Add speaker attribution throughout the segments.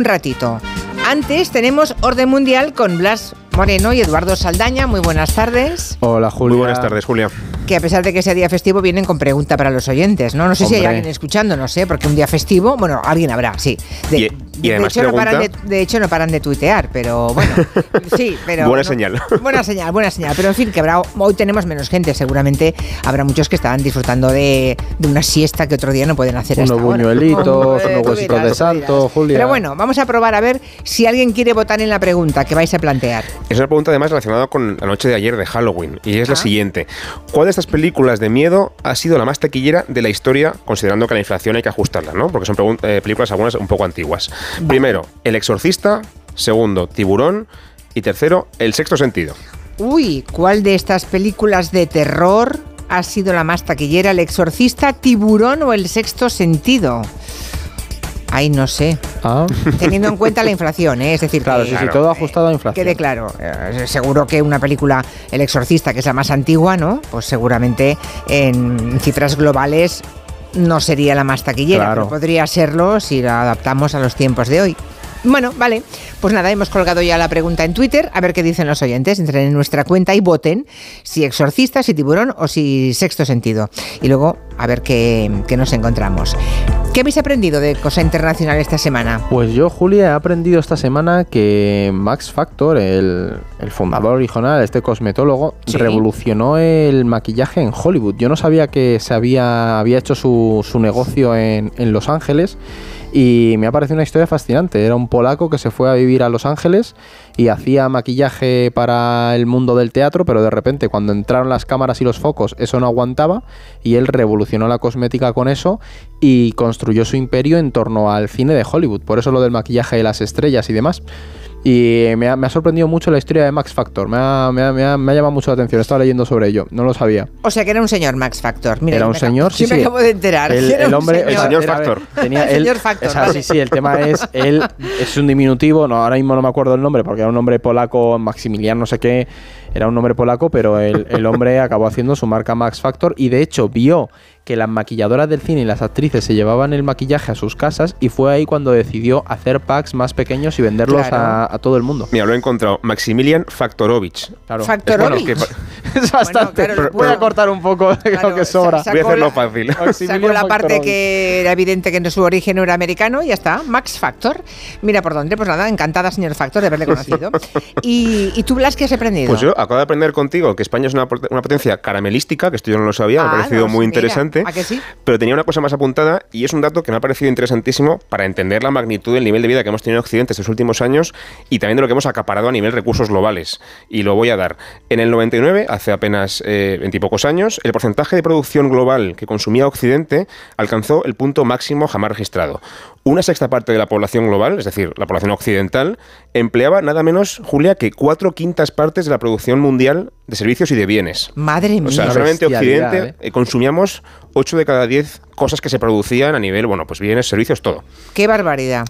Speaker 1: un ratito. Antes tenemos Orden Mundial con Blas Moreno y Eduardo Saldaña. Muy buenas tardes.
Speaker 2: Hola, Julia.
Speaker 3: Muy buenas tardes, Julia.
Speaker 1: Que a pesar de que sea día festivo, vienen con pregunta para los oyentes, ¿no? No sé si hay alguien escuchando, no sé, porque un día festivo, bueno, alguien habrá, sí.
Speaker 3: De, y, además
Speaker 1: hecho, no paran de, hecho, no paran de tuitear, pero bueno, sí, pero...
Speaker 3: buena señal.
Speaker 1: Buena señal, buena señal. Pero en fin, que habrá, hoy tenemos menos gente, seguramente habrá muchos que estarán disfrutando de, una siesta que otro día no pueden hacer
Speaker 2: Unos buñuelitos, unos huesitos de santo, Julia.
Speaker 1: Pero bueno, vamos a probar a ver si alguien quiere votar en la pregunta que vais a plantear.
Speaker 3: Es una pregunta además relacionada con la noche de ayer de Halloween, y es la ah. siguiente. ¿Cuál de estas películas de miedo ha sido la más taquillera de la historia, considerando que la inflación hay que ajustarla, ¿no? Porque son eh, películas algunas un poco antiguas. Primero, El Exorcista. Segundo, Tiburón. Y tercero, El Sexto Sentido.
Speaker 1: Uy, ¿cuál de estas películas de terror ha sido la más taquillera? ¿El Exorcista, Tiburón o El Sexto Sentido? Ay, no sé. Ah. Teniendo en cuenta la inflación, ¿eh? es decir,
Speaker 2: claro, que, todo ajustado a inflación.
Speaker 1: Quede claro, eh, seguro que una película El Exorcista, que es la más antigua, ¿no? Pues seguramente en cifras globales no sería la más taquillera, pero podría serlo si la adaptamos a los tiempos de hoy. Bueno, vale. Pues nada, hemos colgado ya la pregunta en Twitter, a ver qué dicen los oyentes. Entren en nuestra cuenta y voten si exorcista, si tiburón o si sexto sentido. Y luego a ver qué, nos encontramos. ¿Qué habéis aprendido de Cosa Internacional esta semana?
Speaker 2: Pues yo, Julia, he aprendido esta semana que Max Factor, el, fundador original, este cosmetólogo, revolucionó el maquillaje en Hollywood. Yo no sabía que se había, había hecho su, su negocio en, en Los Ángeles y me ha parecido una historia fascinante. Era un polaco que se fue a vivir a Los Ángeles y hacía maquillaje para el mundo del teatro, pero de repente cuando entraron las cámaras y los focos eso no aguantaba y él revolucionó la cosmética con eso y construyó su imperio en torno al cine de Hollywood. Por eso lo del maquillaje de las estrellas y demás. Y me ha, sorprendido mucho la historia de Max Factor. Me ha, llamado mucho la atención. Estaba leyendo sobre ello. No lo sabía.
Speaker 1: O sea que era un señor Max Factor.
Speaker 2: Mira, era un señor, sí.
Speaker 1: sí me acabo de enterar.
Speaker 2: El, hombre,
Speaker 3: el señor Factor.
Speaker 2: Tenía, el señor Factor. Sí, sí, el tema es. Él es un diminutivo. No, ahora mismo no me acuerdo el nombre porque era un nombre polaco, Maximiliano, no sé qué. Era un nombre polaco, pero el, el hombre acabó haciendo su marca Max Factor y de hecho vio que las maquilladoras del cine y las actrices se llevaban el maquillaje a sus casas y fue ahí cuando decidió hacer packs más pequeños y venderlos a, todo el mundo.
Speaker 3: Mira, lo he encontrado. Maximilian Faktorovich.
Speaker 1: Claro. Faktorovich.
Speaker 2: Es, bastante. voy a cortar un poco de lo que sobra.
Speaker 3: voy a hacerlo fácil.
Speaker 1: Sacó la parte que era evidente que su origen era americano y ya está. Max Factor. Mira por dónde. Pues nada, encantada, señor Factor, de haberle conocido. y, tú, Blas, qué has aprendido?
Speaker 3: Pues yo acabo de aprender contigo que España es una, potencia caramelística, que esto yo no lo sabía, me ha ah, parecido muy interesante. Pero tenía una cosa más apuntada y es un dato que me ha parecido interesantísimo para entender la magnitud del nivel de vida que hemos tenido en Occidente estos últimos años y también de lo que hemos acaparado a nivel recursos globales. Y lo voy a dar. En el 99, hace apenas eh, veintipocos años, el porcentaje de producción global que consumía Occidente alcanzó el punto máximo jamás registrado. Una sexta parte de la población global, es decir, la población occidental, empleaba nada menos, Julia, que cuatro quintas partes de la producción mundial de servicios y de bienes.
Speaker 1: Madre mía.
Speaker 3: O sea, solamente Occidente ¿eh? consumíamos 8 de cada 10 cosas que se producían a nivel, bueno, pues bienes, servicios, todo.
Speaker 1: Qué barbaridad.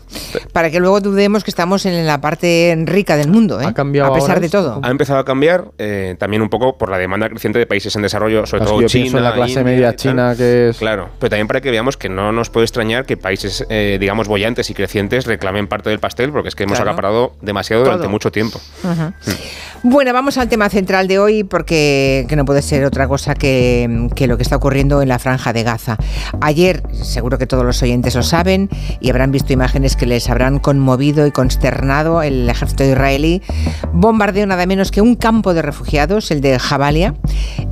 Speaker 1: Para que luego dudemos que estamos en la parte rica del mundo, ¿eh?
Speaker 2: Ha cambiado
Speaker 1: a pesar de todo.
Speaker 3: Ha empezado a cambiar eh, también un poco por la demanda creciente de países en desarrollo, sobre todo China.
Speaker 2: la clase media china que es.
Speaker 3: Claro, pero también para que veamos que no nos puede extrañar que países, eh, digamos, bollantes y crecientes reclamen parte del pastel, porque es que hemos acaparado demasiado durante mucho tiempo.
Speaker 1: Mm. Bueno, vamos al tema central de hoy, porque que no puede ser otra cosa que, que lo que está ocurriendo en la franja de Gaza. Ayer, seguro que todos los oyentes lo saben y habrán visto imágenes que les habrán conmovido y consternado, el ejército israelí bombardeó nada menos que un campo de refugiados, el de Jabalia.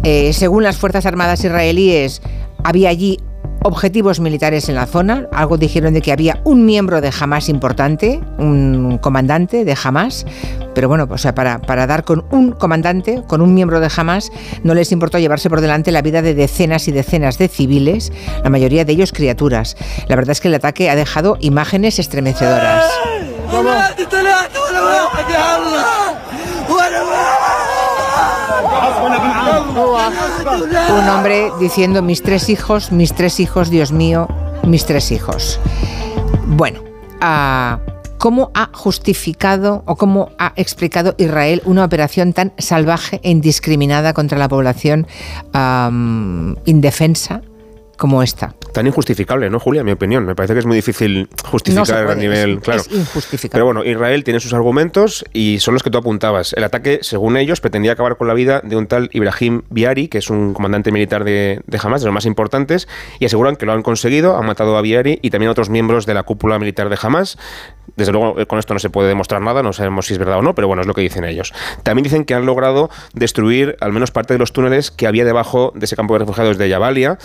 Speaker 1: Eh, según las Fuerzas Armadas israelíes, había allí objetivos militares en la zona. Algo dijeron de que había un miembro de Hamas importante, un comandante de Hamas. Pero bueno, o sea, para, para dar con un comandante, con un miembro de Hamas, no les importó llevarse por delante la vida de decenas y decenas de civiles, la mayoría de ellos criaturas. La verdad es que el ataque ha dejado imágenes estremecedoras. Un hombre diciendo mis tres hijos, mis tres hijos, Dios mío, mis tres hijos. Bueno, ah, ¿cómo ha justificado o cómo ha explicado Israel una operación tan salvaje e indiscriminada contra la población indefensa? Como esta.
Speaker 3: Tan injustificable, ¿no, Julia? En mi opinión. Me parece que es muy difícil justificar a nivel. claro.
Speaker 1: Es injustificable.
Speaker 3: Pero bueno, Israel tiene sus argumentos y son los que tú apuntabas. El ataque, según ellos, pretendía acabar con la vida de un tal Ibrahim Biari, que es un comandante militar de, de Hamas, de los más importantes, y aseguran que lo han conseguido. Han matado a Biari y también a otros miembros de la cúpula militar de Hamas. Desde luego, eh, con esto no se puede demostrar nada, no sabemos si es verdad o no, pero bueno, es lo que dicen ellos. También dicen que han logrado destruir al menos parte de los túneles que había debajo de ese campo de refugiados de Yabalia.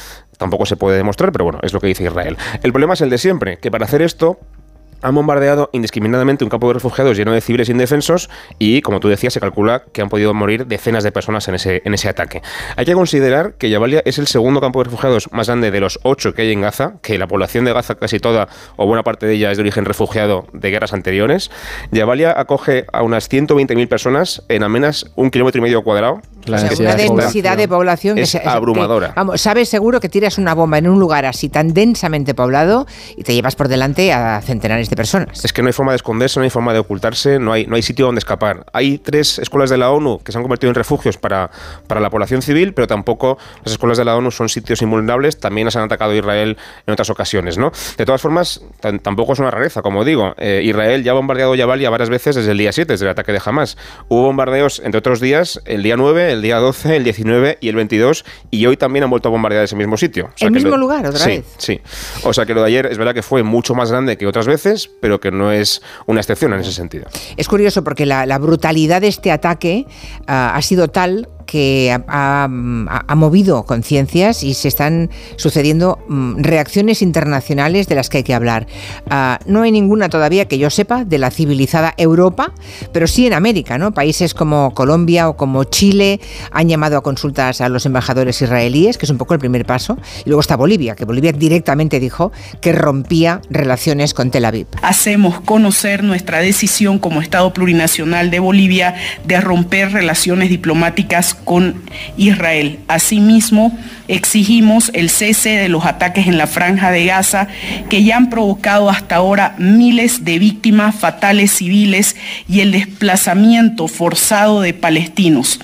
Speaker 3: Tampoco se puede demostrar, pero bueno, es lo que dice Israel. El problema es el de siempre, que para hacer esto han bombardeado indiscriminadamente un campo de refugiados lleno de civiles indefensos y, como tú decías, se calcula que han podido morir decenas de personas en ese, en ese ataque. Hay que considerar que Jabalia es el segundo campo de refugiados más grande de los ocho que hay en Gaza, que la población de Gaza casi toda o buena parte de ella es de origen refugiado de guerras anteriores. Jabalia acoge a unas 120.000 personas en apenas un kilómetro y medio cuadrado,
Speaker 1: la una densidad de población
Speaker 3: es abrumadora.
Speaker 1: vamos, sabes seguro que tiras una bomba en un lugar así tan densamente poblado y te llevas por delante a centenares de personas.
Speaker 3: Es que no hay forma de esconderse, no hay forma de ocultarse, no hay, no hay sitio donde escapar. Hay tres escuelas de la ONU que se han convertido en refugios para, para la población civil, pero tampoco las escuelas de la ONU son sitios invulnerables, también las han atacado Israel en otras ocasiones. ¿no? De todas formas, tampoco es una rareza, como digo. Eh, Israel ya ha bombardeado Jabalia varias veces desde el día 7, desde el ataque de Hamas. Hubo bombardeos, entre otros días, el día 9, el día 12, el 19 y el 22, y hoy también han vuelto a bombardear ese mismo sitio.
Speaker 1: ¿El mismo lugar otra
Speaker 3: vez? Sí, O sea que lo de ayer es verdad que fue mucho más grande que otras veces, pero que no es una excepción en ese sentido.
Speaker 1: Es curioso porque la, brutalidad de este ataque ah, ha sido tal que ha, movido conciencias y se están sucediendo mm, reacciones internacionales de las que hay que hablar. Ah, no hay ninguna todavía que yo sepa de la civilizada Europa, pero sí en América, ¿no? Países como Colombia o como Chile han llamado a consultas a los embajadores israelíes, que es un poco el primer paso. Y luego está Bolivia, que Bolivia directamente dijo que rompía relaciones con Tel Aviv.
Speaker 4: Hacemos conocer nuestra decisión como Estado plurinacional de Bolivia de romper relaciones diplomáticas con Israel. Asimismo, exigimos el cese de los ataques en la franja de Gaza que ya han provocado hasta ahora miles de víctimas fatales civiles y el desplazamiento forzado de palestinos.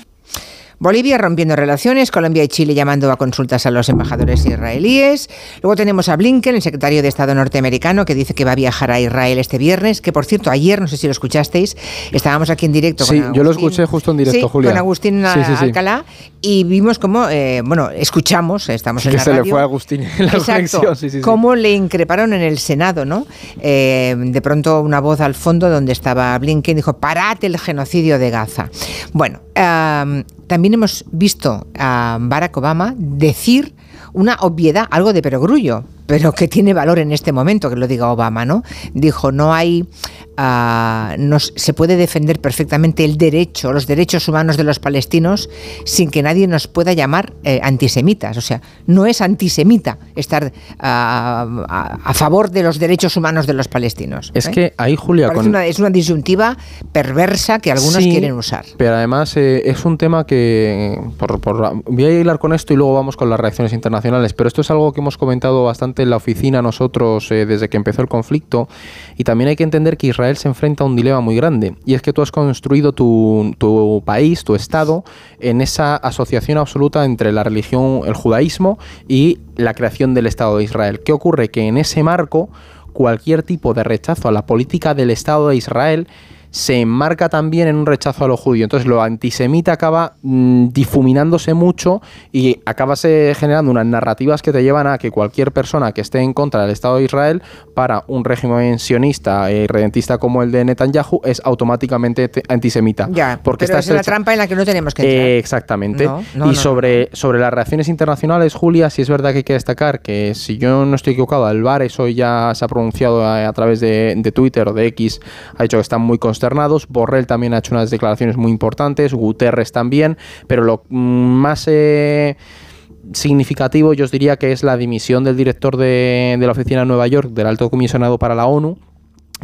Speaker 1: Bolivia rompiendo relaciones, Colombia y Chile llamando a consultas a los embajadores israelíes. Luego tenemos a Blinken, el secretario de Estado norteamericano, que dice que va a viajar a Israel este viernes, que por cierto, ayer, no sé si lo escuchasteis, estábamos aquí en directo
Speaker 2: sí, yo lo escuché justo en directo, Julia.
Speaker 1: con Agustín Alcalá, y vimos cómo, eh, bueno, escuchamos, estamos en
Speaker 2: que
Speaker 1: la
Speaker 2: se le fue a Agustín en la
Speaker 1: Exacto, cómo le increparon en el Senado, ¿no? Eh, de pronto una voz al fondo donde estaba Blinken dijo, parad el genocidio de Gaza. Bueno, también hemos visto a Barack Obama decir una obviedad, algo de perogrullo, pero que tiene valor en este momento, que lo diga Obama, ¿no? Dijo, no hay, uh, se puede defender perfectamente el derecho, los derechos humanos de los palestinos sin que nadie nos pueda llamar eh, antisemitas. O sea, no es antisemita estar ah, a, favor de los derechos humanos de los palestinos.
Speaker 2: Es ¿eh? que ahí, Julia...
Speaker 1: es una disyuntiva perversa que algunos quieren usar.
Speaker 2: Pero además eh, es un tema que... Por, voy a hilar con esto y luego vamos con las reacciones internacionales, pero esto es algo que hemos comentado bastante en la oficina nosotros desde que empezó el conflicto y también hay que entender que Israel se enfrenta a un dilema muy grande y es que tú has construido tu, tu país, tu Estado, en esa asociación absoluta entre la religión, el judaísmo y la creación del Estado de Israel. ¿Qué ocurre? Que en ese marco cualquier tipo de rechazo a la política del Estado de Israel se enmarca también en un rechazo a lo judío. Entonces lo antisemita acaba mm, difuminándose mucho y acabas generando unas narrativas que te llevan a que cualquier persona que esté en contra del Estado de Israel para un régimen sionista y redentista como el de Netanyahu es automáticamente antisemita.
Speaker 1: Ya, porque pero es la trampa en la que no tenemos que entrar.
Speaker 2: exactamente. y sobre, sobre las reacciones internacionales, Julia, sí es verdad que hay que destacar que si yo no estoy equivocado, Alvarez hoy ya se ha pronunciado a, través de, de, Twitter o de X, ha dicho que están muy Borrell también ha hecho unas declaraciones muy importantes, Guterres también, pero lo mm, más... Eh, significativo yo os diría que es la dimisión del director de, de la oficina de Nueva York, del alto comisionado para la ONU,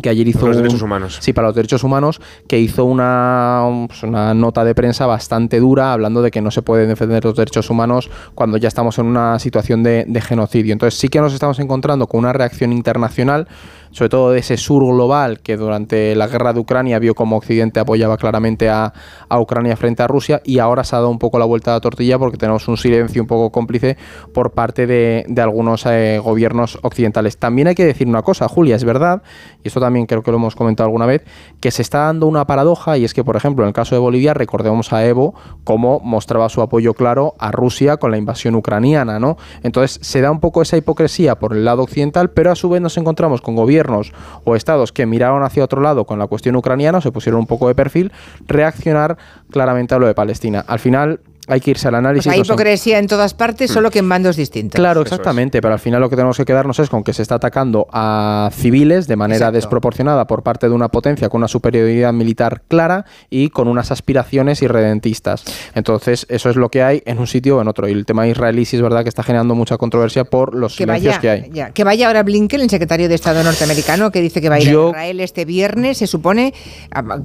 Speaker 2: que ayer hizo...
Speaker 3: Para los derechos humanos.
Speaker 2: Sí, para los derechos humanos, que hizo una, pues, una nota de prensa bastante dura hablando de que no se pueden defender los derechos humanos cuando ya estamos en una situación de, de genocidio. Entonces sí que nos estamos encontrando con una reacción internacional sobre todo de ese sur global que durante la guerra de Ucrania vio como Occidente apoyaba claramente a, Ucrania frente a Rusia y ahora se ha dado un poco la vuelta a la tortilla porque tenemos un silencio un poco cómplice por parte de, algunos eh, gobiernos occidentales. También hay que decir una cosa, Julia, es verdad, y esto también creo que lo hemos comentado alguna vez, que se está dando una paradoja y es que, por ejemplo, en el caso de Bolivia, recordemos a Evo cómo mostraba su apoyo claro a Rusia con la invasión ucraniana, ¿no? Entonces se da un poco esa hipocresía por el lado occidental, pero a su vez nos encontramos con gobiernos o estados que miraron hacia otro lado con la cuestión ucraniana, se pusieron un poco de perfil, reaccionar claramente a lo de Palestina. Al final, hay que irse al análisis.
Speaker 1: hay hipocresía en todas partes, solo que en bandos distintos.
Speaker 2: Claro, exactamente, pero al final lo que tenemos que quedarnos es con que se está atacando a civiles de manera desproporcionada por parte de una potencia con una superioridad militar clara y con unas aspiraciones irredentistas. Entonces, eso es lo que hay en un sitio o en otro. Y el tema israelí sí es verdad que está generando mucha controversia por los silencios que hay.
Speaker 1: Que vaya ahora Blinken, el secretario de Estado norteamericano, que dice que va a ir a Israel este viernes, se supone.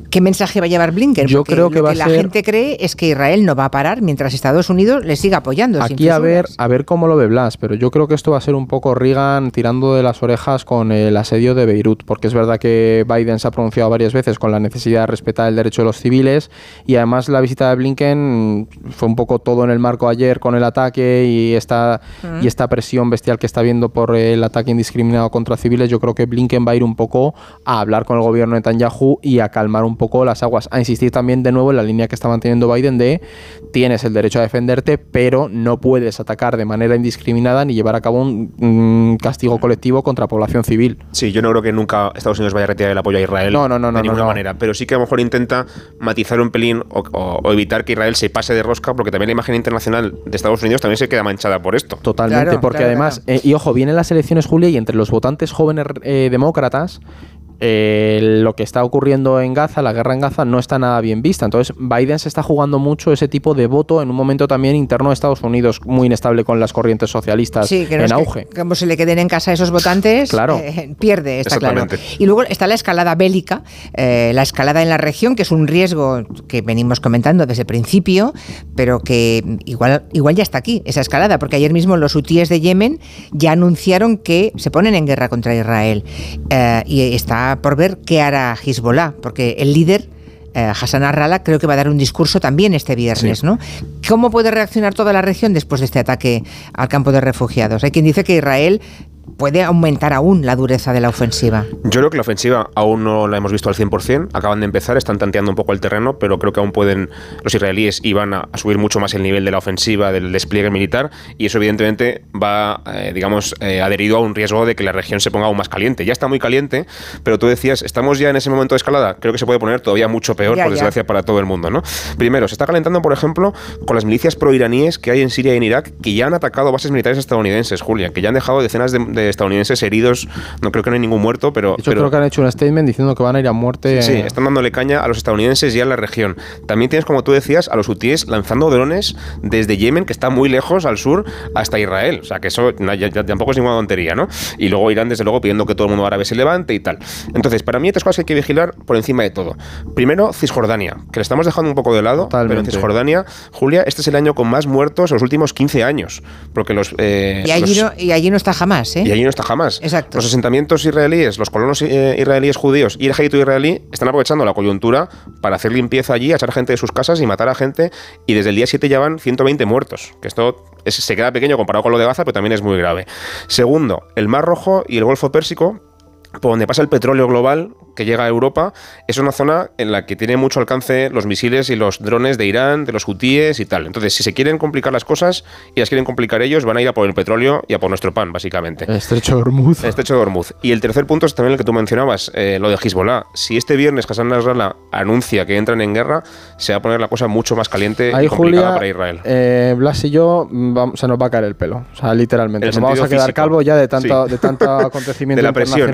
Speaker 1: ¿Qué mensaje va a llevar Blinken?
Speaker 2: Yo creo que,
Speaker 1: lo
Speaker 2: que
Speaker 1: la gente cree es que Israel no va a parar mientras Estados Unidos le siga apoyando.
Speaker 2: Aquí a ver, a ver cómo lo ve Blas, pero yo creo que esto va a ser un poco Reagan tirando de las orejas con el asedio de Beirut, porque es verdad que Biden se ha pronunciado varias veces con la necesidad de respetar el derecho de los civiles y además la visita de Blinken fue un poco todo en el marco ayer con el ataque y esta, y esta presión bestial que está viendo por el ataque indiscriminado contra civiles. Yo creo que Blinken va a ir un poco a hablar con el gobierno de Netanyahu y a calmar un poco las aguas, a insistir también de nuevo en la línea que está manteniendo Biden de tienes el derecho a defenderte, pero no puedes atacar de manera indiscriminada ni llevar a cabo un, castigo colectivo contra población civil.
Speaker 3: Sí, yo no creo que nunca Estados Unidos vaya a retirar el apoyo a Israel
Speaker 2: no, no, no,
Speaker 3: de ninguna manera, pero sí que a lo mejor intenta matizar un pelín o, evitar que Israel se pase de rosca, porque también la imagen internacional de Estados Unidos también se queda manchada por esto.
Speaker 2: Totalmente, porque además, eh, y ojo, vienen las elecciones, Julia, y entre los votantes jóvenes eh, demócratas, eh, lo que está ocurriendo en Gaza, la guerra en Gaza, no está nada bien vista. Entonces, Biden se está jugando mucho ese tipo de voto en un momento también interno de Estados Unidos, muy inestable con las corrientes socialistas en auge.
Speaker 1: como se le queden en casa esos votantes,
Speaker 2: claro.
Speaker 1: Eh, pierde, está claro. Y luego está la escalada bélica, eh, la escalada en la región, que es un riesgo que venimos comentando desde el principio, pero que igual, igual ya está aquí, esa escalada, porque ayer mismo los hutíes de Yemen ya anunciaron que se ponen en guerra contra Israel. y está por ver qué hará Hezbollah, porque el líder eh, Hassan Arrala creo que va a dar un discurso también este viernes, ¿no? ¿Cómo puede reaccionar toda la región después de este ataque al campo de refugiados? Hay quien dice que Israel puede aumentar aún la dureza de la ofensiva.
Speaker 3: Yo creo que la ofensiva aún no la hemos visto al 100%, acaban de empezar, están tanteando un poco el terreno, pero creo que aún pueden los israelíes y van a, subir mucho más el nivel de la ofensiva, del despliegue militar, y eso evidentemente va, eh, digamos, eh, adherido a un riesgo de que la región se ponga aún más caliente. Ya está muy caliente, pero tú decías, estamos ya en ese momento de escalada, creo que se puede poner todavía mucho peor, por desgracia, para todo el mundo, ¿no? Primero, se está calentando, por ejemplo, con las milicias proiraníes que hay en Siria y en Irak, que ya han atacado bases militares estadounidenses, Julia, que ya han dejado decenas de estadounidenses heridos. No creo que no hay ningún muerto, pero.
Speaker 2: Yo creo que han hecho un statement diciendo que van a ir a muerte.
Speaker 3: Sí, están dándole caña a los estadounidenses y a la región. También tienes, como tú decías, a los hutíes lanzando drones desde Yemen, que está muy lejos al sur, hasta Israel. O sea, que eso tampoco es ninguna tontería, ¿no? Y luego Irán, desde luego, pidiendo que todo el mundo árabe se levante y tal. Entonces, para mí, hay tres cosas que hay que vigilar por encima de todo. Primero, Cisjordania, que le estamos dejando un poco de lado, pero en Cisjordania, Julia, este es el año con más muertos en los últimos 15 años. Porque los.
Speaker 1: Eh, y, allí no, y allí no está jamás, ¿eh?
Speaker 3: Y allí no está jamás.
Speaker 1: Exacto.
Speaker 3: Los asentamientos israelíes, los colonos eh, israelíes judíos y el ejército israelí están aprovechando la coyuntura para hacer limpieza allí, echar gente de sus casas y matar a gente. Y desde el día 7 ya van 120 muertos. Que esto se queda pequeño comparado con lo de Gaza, pero también es muy grave. Segundo, el Mar Rojo y el Golfo Pérsico por donde pasa el petróleo global que llega a Europa, es una zona en la que tiene mucho alcance los misiles y los drones de Irán, de los hutíes y tal. Entonces, si se quieren complicar las cosas y las quieren complicar ellos, van a ir a por el petróleo y a por nuestro pan, básicamente.
Speaker 2: El estrecho de Hormuz.
Speaker 3: El estrecho de Hormuz. Y el tercer punto es también el que tú mencionabas, eh, lo de Hezbollah. Si este viernes Hassan Nasrallah anuncia que entran en guerra, se va a poner la cosa mucho más caliente y complicada para Israel.
Speaker 2: Eh, Blas y yo mm, se nos va a caer el pelo. O sea, literalmente. Nos vamos a quedar calvo ya de tanto, de tanto acontecimiento de la presión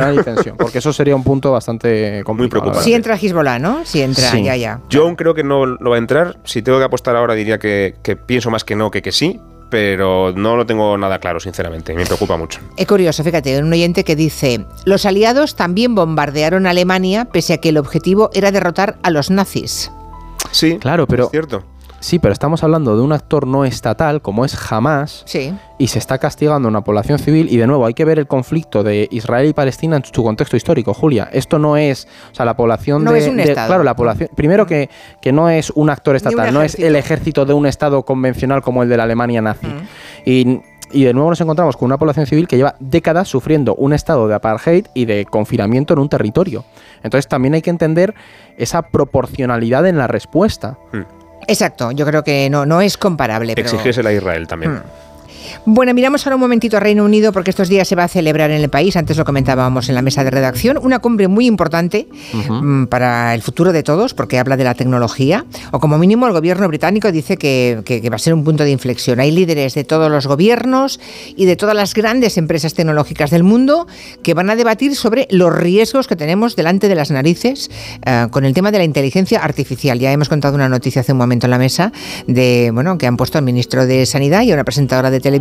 Speaker 2: porque eso sería un punto bastante Muy preocupante.
Speaker 1: Si entra Hezbollah, ¿no? Si entra, ya, ya.
Speaker 3: Yo aún creo que no lo va a entrar. Si tengo que apostar ahora, diría que, pienso más que no que que sí, pero no lo tengo nada claro, sinceramente. Me preocupa mucho.
Speaker 1: Es curioso, fíjate, un oyente que dice, los aliados también bombardearon Alemania pese a que el objetivo era derrotar a los nazis.
Speaker 3: Sí, claro, pero... Es cierto.
Speaker 2: Sí, pero estamos hablando de un actor no estatal como es Hamas.
Speaker 1: Sí.
Speaker 2: Y se está castigando a una población civil. Y de nuevo, hay que ver el conflicto de Israel y Palestina en su contexto histórico, Julia. Esto no es. O sea, la población
Speaker 1: no
Speaker 2: de.
Speaker 1: Es un estado.
Speaker 2: Claro, la población. Primero que, que no es un actor estatal, no es el ejército de un estado convencional como el de la Alemania nazi. Y y de nuevo nos encontramos con una población civil que lleva décadas sufriendo un estado de apartheid y de confinamiento en un territorio. Entonces también hay que entender esa proporcionalidad en la respuesta.
Speaker 1: Hmm. Exacto, yo creo que no, no es comparable.
Speaker 3: Pero... a Israel también. Hmm.
Speaker 1: Bueno, miramos ahora un momentito a Reino Unido porque estos días se va a celebrar en el país, antes lo comentábamos en la mesa de redacción, una cumbre muy importante mm, para el futuro de todos porque habla de la tecnología, o como mínimo el gobierno británico dice que, va a ser un punto de inflexión. Hay líderes de todos los gobiernos y de todas las grandes empresas tecnológicas del mundo que van a debatir sobre los riesgos que tenemos delante de las narices eh, con el tema de la inteligencia artificial. Ya hemos contado una noticia hace un momento en la mesa de, bueno, que han puesto al ministro de Sanidad y a una presentadora de televisión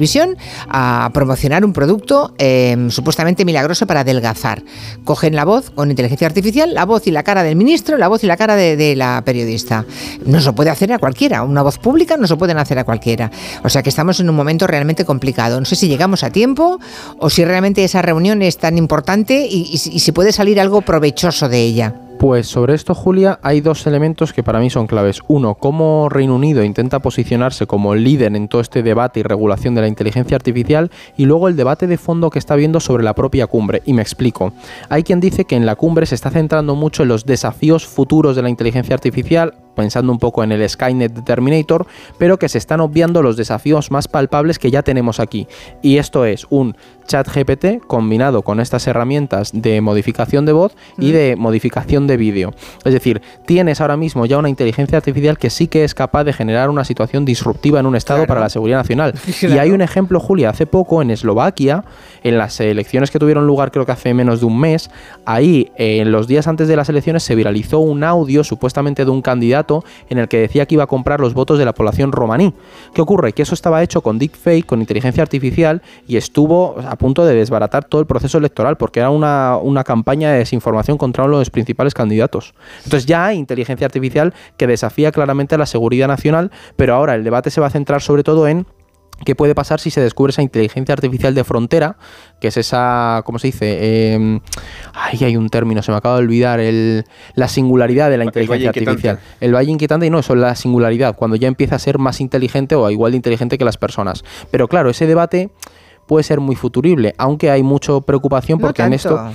Speaker 1: a promocionar un producto em, supuestamente milagroso para adelgazar. Cogen la voz con inteligencia artificial, la voz y la cara del ministro, la voz y la cara de, la periodista. No se puede hacer a cualquiera. Una voz pública no se pueden hacer a cualquiera. O sea que estamos en un momento realmente complicado. No sé si llegamos a tiempo o si realmente esa reunión es tan importante y si puede salir algo provechoso de ella.
Speaker 2: Pues sobre esto, Julia, hay dos elementos que para mí son claves. Uno, cómo Reino Unido intenta posicionarse como líder en todo este debate y regulación de la inteligencia artificial y luego el debate de fondo que está viendo sobre la propia cumbre. Y me explico. Hay quien dice que en la cumbre se está centrando mucho en los desafíos futuros de la inteligencia artificial, pensando un poco en el Skynet de Terminator, pero que se están obviando los desafíos más palpables que ya tenemos aquí. Y esto es un chat GPT combinado con estas herramientas de modificación de voz y de modificación de vídeo. Es decir, tienes ahora mismo ya una inteligencia artificial que sí que es capaz de generar una situación disruptiva en un Estado para la seguridad nacional. Y hay un ejemplo, Julia, hace poco en Eslovaquia, en las elecciones que tuvieron lugar creo que hace menos de un mes, ahí en los días antes de las elecciones se viralizó un audio supuestamente de un candidato en el que decía que iba a comprar los votos de la población romaní. ¿Qué ocurre? Que eso estaba hecho con deepfake, con inteligencia artificial, y estuvo a punto de desbaratar todo el proceso electoral, porque era una, una campaña de desinformación contra uno de los principales candidatos. Entonces ya hay inteligencia artificial que desafía claramente a la seguridad nacional, pero ahora el debate se va a centrar sobre todo en ¿Qué puede pasar si se descubre esa inteligencia artificial de frontera? Que es esa, ¿cómo se dice? Eh, ay, hay un término, se me acaba de olvidar, el, la singularidad de la inteligencia artificial. El valle inquietante y no, eso es la singularidad, cuando ya empieza a ser más inteligente o igual de inteligente que las personas. Pero claro, ese debate puede ser muy futurible, aunque hay mucha preocupación porque en esto...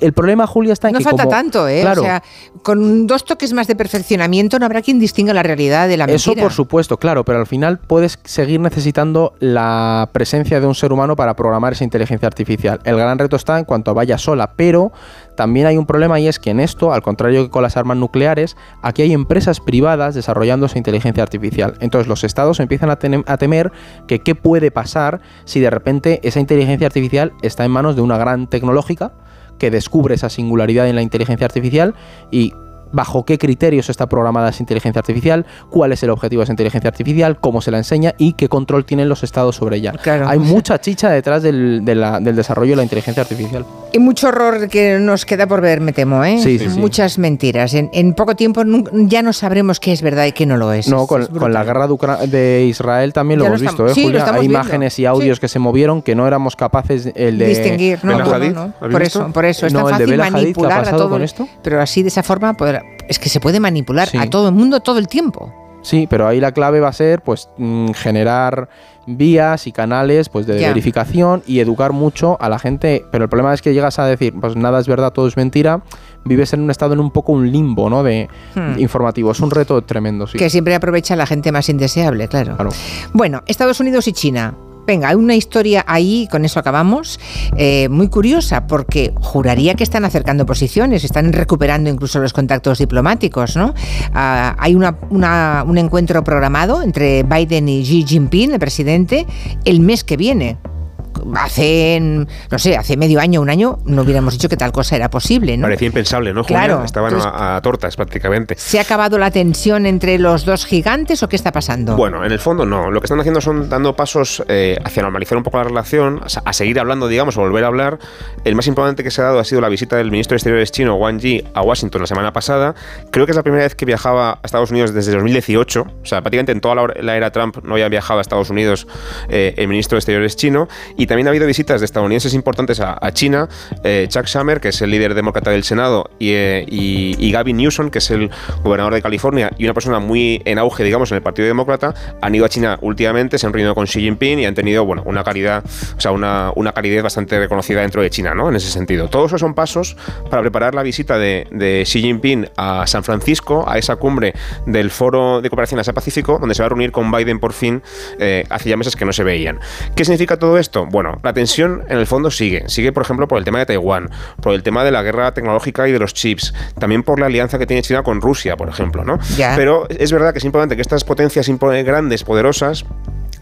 Speaker 2: El problema, Julia, está en
Speaker 1: no
Speaker 2: que...
Speaker 1: No falta tanto, ¿eh? O sea, con dos toques más de perfeccionamiento no habrá quien distinga la realidad de la mentira.
Speaker 2: Eso por supuesto, claro, pero al final puedes seguir necesitando la presencia de un ser humano para programar esa inteligencia artificial. El gran reto está en cuanto vaya sola, pero también hay un problema y es que en esto, al contrario que con las armas nucleares, aquí hay empresas privadas desarrollando esa inteligencia artificial. Entonces los estados empiezan a, a temer que qué puede pasar si de repente esa inteligencia artificial está en manos de una gran tecnológica que descubre esa singularidad en la inteligencia artificial y bajo qué criterios está programada esa inteligencia artificial, cuál es el objetivo de esa inteligencia artificial, cómo se la enseña y qué control tienen los estados sobre ella. Hay mucha chicha detrás del, del, desarrollo de la inteligencia artificial.
Speaker 1: Y mucho horror que nos queda por ver, me temo, ¿eh?
Speaker 2: Sí, sí,
Speaker 1: Muchas mentiras. En, poco tiempo ya no sabremos qué es verdad y qué no lo es.
Speaker 2: No, con, la guerra de, Israel también lo hemos visto, ¿eh, Julia? Hay imágenes y audios que se movieron que no éramos capaces el de
Speaker 1: distinguir. No, Por eso, por eso es tan fácil manipular a todo. Esto? Pero así de esa forma poder es que se puede manipular a todo el mundo todo el tiempo.
Speaker 2: Sí, pero ahí la clave va a ser pues mm, generar vías y canales pues de verificación y educar mucho a la gente, pero el problema es que llegas a decir, pues nada es verdad, todo es mentira, vives en un estado en un poco un limbo, ¿no? de hmm. informativo, es un reto tremendo, sí.
Speaker 1: Que siempre aprovecha a la gente más indeseable, claro. claro. Bueno, Estados Unidos y China Venga, hay una historia ahí, con eso acabamos, eh, muy curiosa, porque juraría que están acercando posiciones, están recuperando incluso los contactos diplomáticos, ¿no? Ah, hay un encuentro programado entre Biden y Xi Jinping, el presidente, el mes que viene. Hace, no sé, hace medio año, un año, no hubiéramos dicho que tal cosa era posible, ¿no?
Speaker 3: Parecía impensable, ¿no, Claro. Estaban a, tortas prácticamente.
Speaker 1: ¿Se ha acabado la tensión entre los dos gigantes o qué está pasando?
Speaker 3: Bueno, en el fondo no. Lo que están haciendo son dando pasos eh, hacia normalizar un poco la relación, a, seguir hablando, digamos, o volver a hablar. El más importante que se ha dado ha sido la visita del ministro de Exteriores chino, Wang Yi, a Washington la semana pasada. Creo que es la primera vez que viajaba a Estados Unidos desde 2018. O sea, prácticamente en toda la, era Trump no había viajado a Estados Unidos eh, el ministro de Exteriores chino. Y también ha habido visitas de estadounidenses importantes a, China. Eh, Chuck Schumer, que es el líder demócrata del Senado, eh, y, y, Gavin Newsom, que es el gobernador de California y una persona muy en auge, digamos, en el Partido Demócrata, han ido a China últimamente, se han reunido con Xi Jinping y han tenido, bueno, una calidad, o sea, una, una calidez bastante reconocida dentro de China, ¿no? En ese sentido. Todos esos son pasos para preparar la visita de, de Xi Jinping a San Francisco, a esa cumbre del Foro de Cooperación Asia-Pacífico, donde se va a reunir con Biden por fin, eh, hace ya meses que no se veían. ¿Qué significa todo esto? Bueno, la tensión en el fondo sigue. Sigue, por ejemplo, por el tema de Taiwán, por el tema de la guerra tecnológica y de los chips, también por la alianza que tiene China con Rusia, por ejemplo, ¿no? Pero es verdad que es importante que estas potencias grandes, poderosas,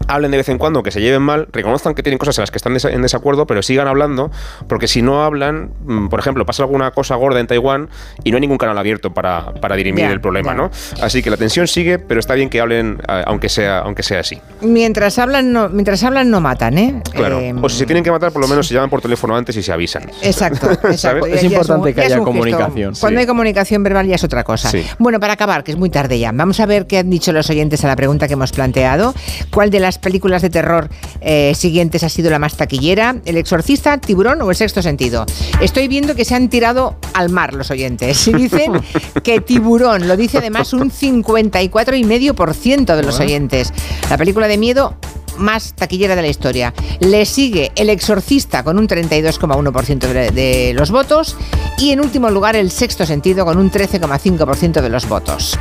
Speaker 3: hablen de vez en cuando, que se lleven mal, reconozcan que tienen cosas en las que están en desacuerdo, pero sigan hablando, porque si no hablan, mm, por ejemplo, pasa alguna cosa gorda en Taiwán y no hay ningún canal abierto para, para dirimir el problema, ¿no? Así que la tensión sigue, pero está bien que hablen, aunque sea, aunque sea así.
Speaker 1: Mientras hablan, no, mientras hablan, no matan, ¿eh?
Speaker 3: Claro. Eh, o si se tienen que matar, por lo menos se llaman por teléfono antes y se avisan.
Speaker 1: Exacto, exacto.
Speaker 2: es importante que haya comunicación.
Speaker 1: Cuando hay comunicación verbal ya es otra cosa. Bueno, para acabar, que es muy tarde ya, vamos a ver qué han dicho los oyentes a la pregunta que hemos planteado. ¿Cuál de las películas de terror eh, siguientes ha sido la más taquillera? ¿El exorcista, tiburón o el sexto sentido? Estoy viendo que se han tirado al mar los oyentes. Y dicen que tiburón, lo dice además un 54,5% de los oyentes. La película de miedo más taquillera de la historia. Le sigue El Exorcista con un 32,1% de, de los votos y en último lugar El Sexto Sentido con un 13,5% de los votos.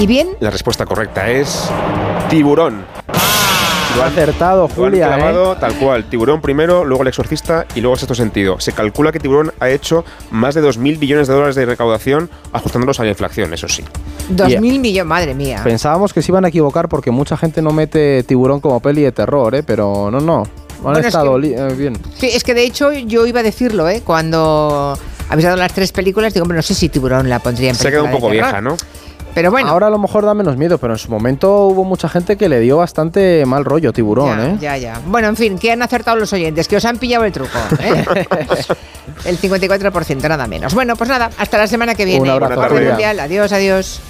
Speaker 1: ¿Y bien?
Speaker 3: La respuesta correcta es Tiburón.
Speaker 2: Lo ha acertado, Julia.
Speaker 3: ¿eh? Tal cual. Tiburón primero, luego el exorcista y luego sexto sentido. Se calcula que Tiburón ha hecho más de 2.000 billones de dólares de recaudación ajustándolos a la inflación, eso sí.
Speaker 1: 2.000 millones, madre mía.
Speaker 2: Pensábamos que se iban a equivocar porque mucha gente no mete Tiburón como peli de terror, ¿eh? pero no, no. Han estado eh, bien.
Speaker 1: Sí, es que de hecho yo iba a decirlo, ¿eh? Cuando habéis dado las tres películas, digo, hombre, no sé si Tiburón la pondría en
Speaker 3: Se ha quedado un poco vieja, ¿no?
Speaker 1: Pero bueno.
Speaker 2: Ahora a lo mejor da menos miedo, pero en su momento hubo mucha gente que le dio bastante mal rollo tiburón,
Speaker 1: ya,
Speaker 2: ¿eh?
Speaker 1: Ya, ya. Bueno, en fin, que han acertado los oyentes, que os han pillado el truco. ¿eh? el 54%, nada menos. Bueno, pues nada, hasta la semana que viene.
Speaker 2: Un abrazo.
Speaker 1: Adiós, adiós.